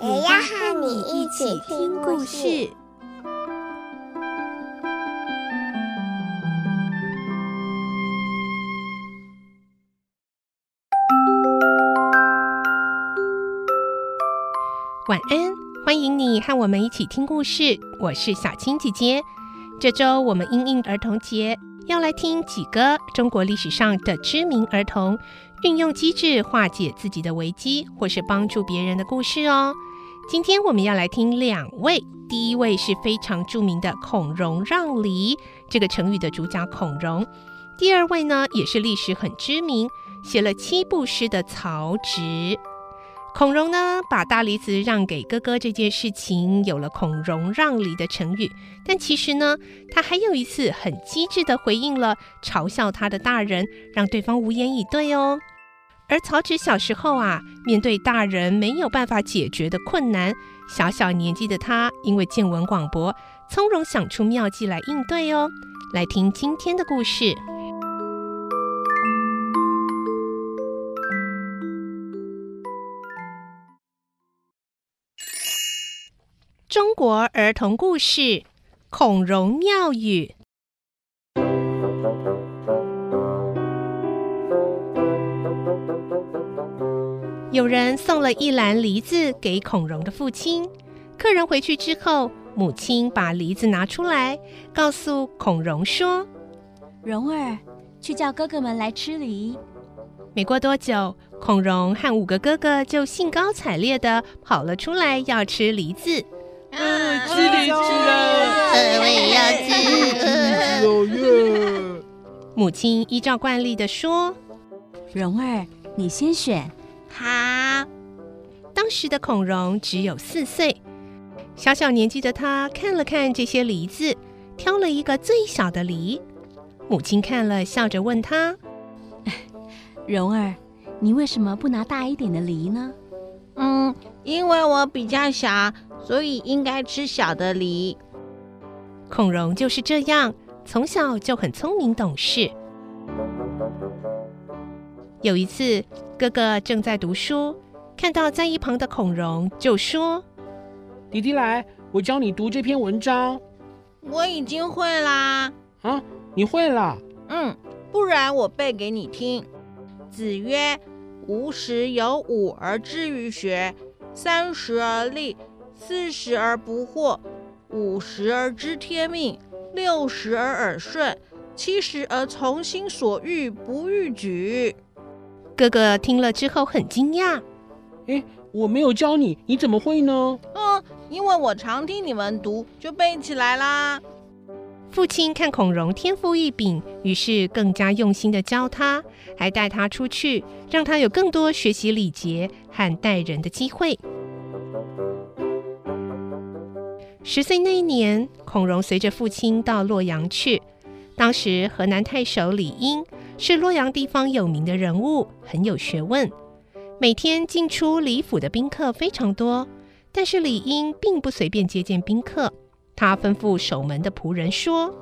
也要和你一起听故事。晚安，欢迎你和我们一起听故事。我是小青姐姐。这周我们因应儿童节，要来听几个中国历史上的知名儿童运用机智化解自己的危机，或是帮助别人的故事哦。今天我们要来听两位，第一位是非常著名的“孔融让梨”这个成语的主角孔融，第二位呢也是历史很知名，写了七步诗的曹植。孔融呢，把大梨子让给哥哥这件事情，有了“孔融让梨”的成语。但其实呢，他还有一次很机智地回应了嘲笑他的大人，让对方无言以对哦。而曹植小时候啊，面对大人没有办法解决的困难，小小年纪的他因为见闻广博，从容想出妙计来应对哦。来听今天的故事。中国儿童故事《孔融妙语》。有人送了一篮梨子给孔融的父亲。客人回去之后，母亲把梨子拿出来，告诉孔融说：“蓉儿，去叫哥哥们来吃梨。”没过多久，孔融和五个哥哥就兴高采烈的跑了出来，要吃梨子。嗯，吃梨子了，我也要吃。母亲依照惯例的说：“蓉儿，你先选。”好。当时的孔融只有四岁，小小年纪的他看了看这些梨子，挑了一个最小的梨。母亲看了，笑着问他：“ 蓉儿，你为什么不拿大一点的梨呢？”嗯，因为我比较小，所以应该吃小的梨。孔融就是这样，从小就很聪明懂事。有一次，哥哥正在读书，看到在一旁的孔融，就说：“弟弟来，我教你读这篇文章。”我已经会啦。啊，你会啦？嗯，不然我背给你听。子曰。吾十有五而志于学，三十而立，四十而不惑，五十而知天命，六十而耳顺，七十而从心所欲不逾矩。哥哥听了之后很惊讶，诶，我没有教你，你怎么会呢？嗯，因为我常听你们读，就背起来啦。父亲看孔融天赋异禀，于是更加用心的教他，还带他出去，让他有更多学习礼节和待人的机会。十岁那一年，孔融随着父亲到洛阳去。当时河南太守李英是洛阳地方有名的人物，很有学问。每天进出李府的宾客非常多，但是李英并不随便接见宾客。他吩咐守门的仆人说：“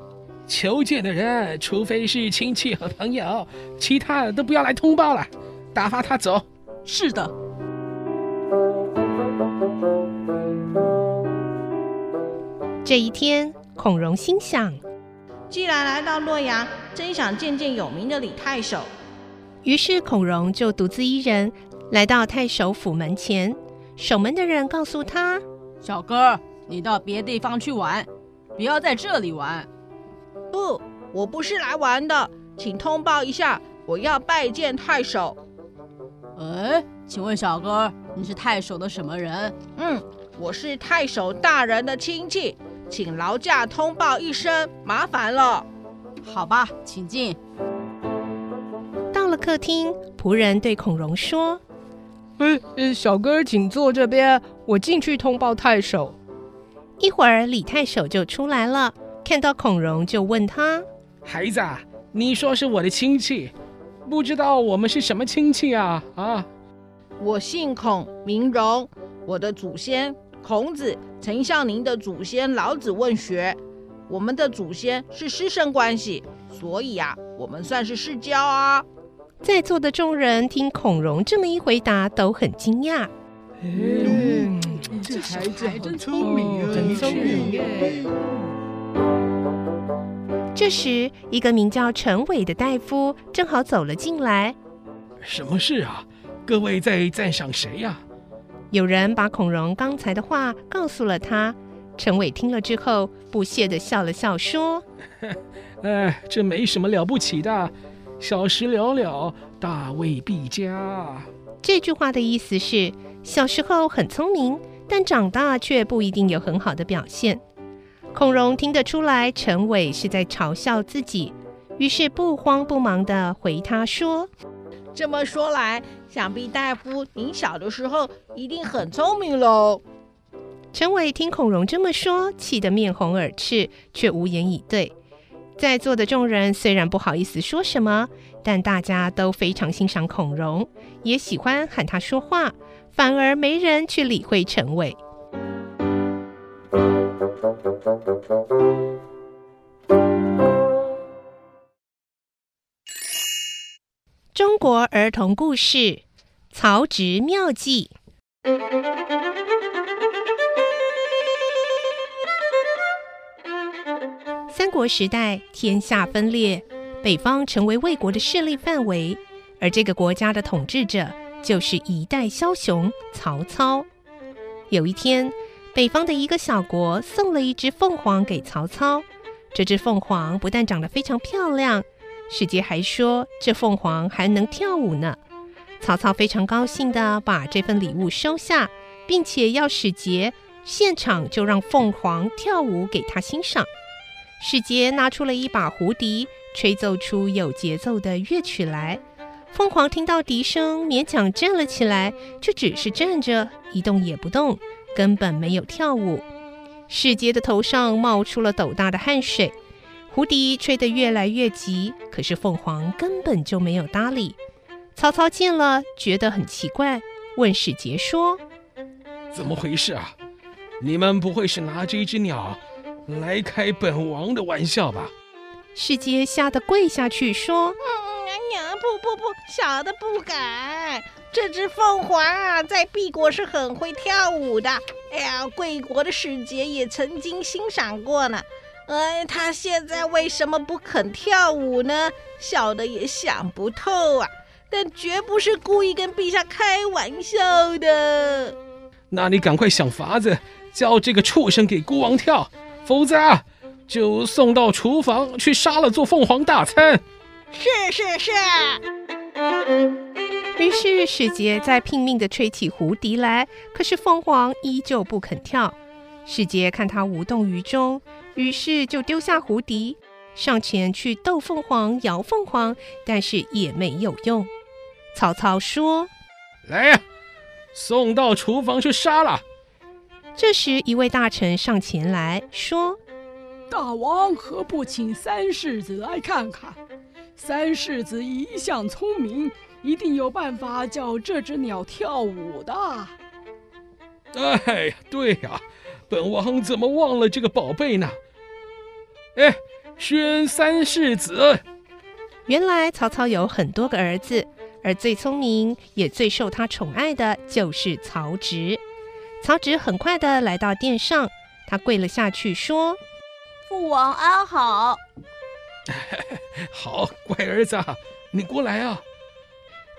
求见的人，除非是亲戚和朋友，其他的都不要来通报了，打发他走。”是的。这一天，孔融心想：既然来到洛阳，真想见见有名的李太守。于是，孔融就独自一人来到太守府门前。守门的人告诉他：“小哥。”你到别地方去玩，不要在这里玩。不，我不是来玩的，请通报一下，我要拜见太守。哎，请问小哥，你是太守的什么人？嗯，我是太守大人的亲戚，请劳驾通报一声，麻烦了。好吧，请进。到了客厅，仆人对孔融说：“呃呃，小哥请坐这边，我进去通报太守。一会儿，李太守就出来了，看到孔融就问他：“孩子，你说是我的亲戚，不知道我们是什么亲戚啊？”啊，我姓孔，名融，我的祖先孔子曾向您的祖先老子问学，我们的祖先是师生关系，所以啊，我们算是世交啊。在座的众人听孔融这么一回答，都很惊讶。嗯，这孩子还真聪明啊，真聪明耶！这时，一个名叫陈伟的大夫正好走了进来。什么事啊？各位在赞赏谁呀？有人把孔融刚才的话告诉了他。陈伟听了之后，不屑地笑了笑，说：“ 哎，这没什么了不起的。”小时了了，大未必佳。这句话的意思是，小时候很聪明，但长大却不一定有很好的表现。孔融听得出来，陈伟是在嘲笑自己，于是不慌不忙地回他说：“这么说来，想必大夫您小的时候一定很聪明喽。”陈伟听孔融这么说，气得面红耳赤，却无言以对。在座的众人虽然不好意思说什么，但大家都非常欣赏孔融，也喜欢喊他说话，反而没人去理会陈伟。中国儿童故事《曹植妙计》。三国时代，天下分裂，北方成为魏国的势力范围，而这个国家的统治者就是一代枭雄曹操。有一天，北方的一个小国送了一只凤凰给曹操，这只凤凰不但长得非常漂亮，使节还说这凤凰还能跳舞呢。曹操非常高兴地把这份礼物收下，并且要使节现场就让凤凰跳舞给他欣赏。使节拿出了一把胡笛，吹奏出有节奏的乐曲来。凤凰听到笛声，勉强站了起来，却只是站着，一动也不动，根本没有跳舞。使节的头上冒出了斗大的汗水，胡笛吹得越来越急，可是凤凰根本就没有搭理。曹操见了，觉得很奇怪，问使节说：“怎么回事啊？你们不会是拿这只鸟？”来开本王的玩笑吧！使节吓得跪下去说：“嗯，娘，不不不，小的不敢。这只凤凰啊，在敝国是很会跳舞的。哎呀，贵国的使节也曾经欣赏过呢。哎，他现在为什么不肯跳舞呢？小的也想不透啊。但绝不是故意跟陛下开玩笑的。那你赶快想法子，叫这个畜生给孤王跳。”否则啊，就送到厨房去杀了做凤凰大餐。是是是。于是使节在拼命地吹起胡笛来，可是凤凰依旧不肯跳。使节看他无动于衷，于是就丢下胡笛，上前去逗凤凰、摇凤凰，但是也没有用。曹操说：“来呀，送到厨房去杀了。”这时，一位大臣上前来说：“大王何不请三世子来看看？三世子一向聪明，一定有办法教这只鸟跳舞的。”哎呀，对呀，本王怎么忘了这个宝贝呢？哎，宣三世子。原来曹操有很多个儿子，而最聪明也最受他宠爱的就是曹植。曹植很快地来到殿上，他跪了下去，说：“父王安好。”“好，乖儿子，你过来啊。”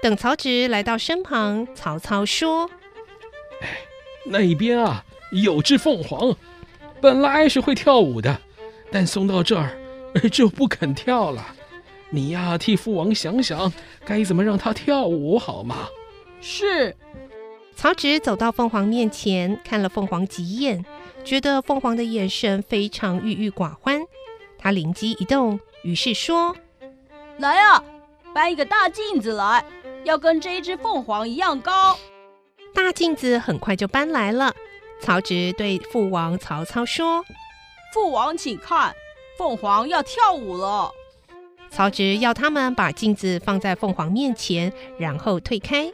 等曹植来到身旁，曹操说：“哎，那边啊有只凤凰，本来是会跳舞的，但送到这儿就不肯跳了。你呀，替父王想想，该怎么让它跳舞好吗？”“是。”曹植走到凤凰面前，看了凤凰几眼，觉得凤凰的眼神非常郁郁寡欢。他灵机一动，于是说：“来啊，搬一个大镜子来，要跟这一只凤凰一样高。大镜子很快就搬来了。曹植对父王曹操说：“父王，请看，凤凰要跳舞了。”曹植要他们把镜子放在凤凰面前，然后退开。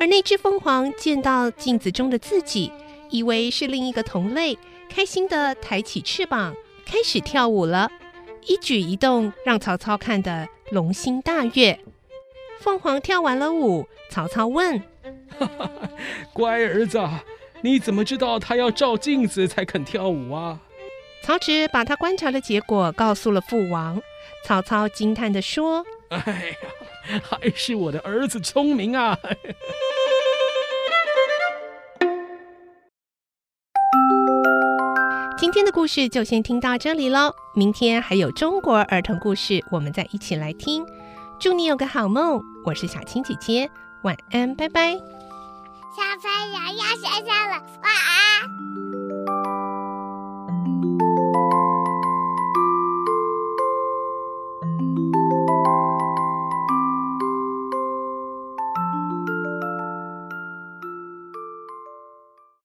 而那只凤凰见到镜子中的自己，以为是另一个同类，开心地抬起翅膀，开始跳舞了。一举一动让曹操看得龙心大悦。凤凰跳完了舞，曹操问：“哈哈，乖儿子，你怎么知道他要照镜子才肯跳舞啊？”曹植把他观察的结果告诉了父王。曹操惊叹地说：“哎呀，还是我的儿子聪明啊！” 今天的故事就先听到这里喽，明天还有中国儿童故事，我们再一起来听。祝你有个好梦，我是小青姐姐，晚安，拜拜。小朋友要睡觉了。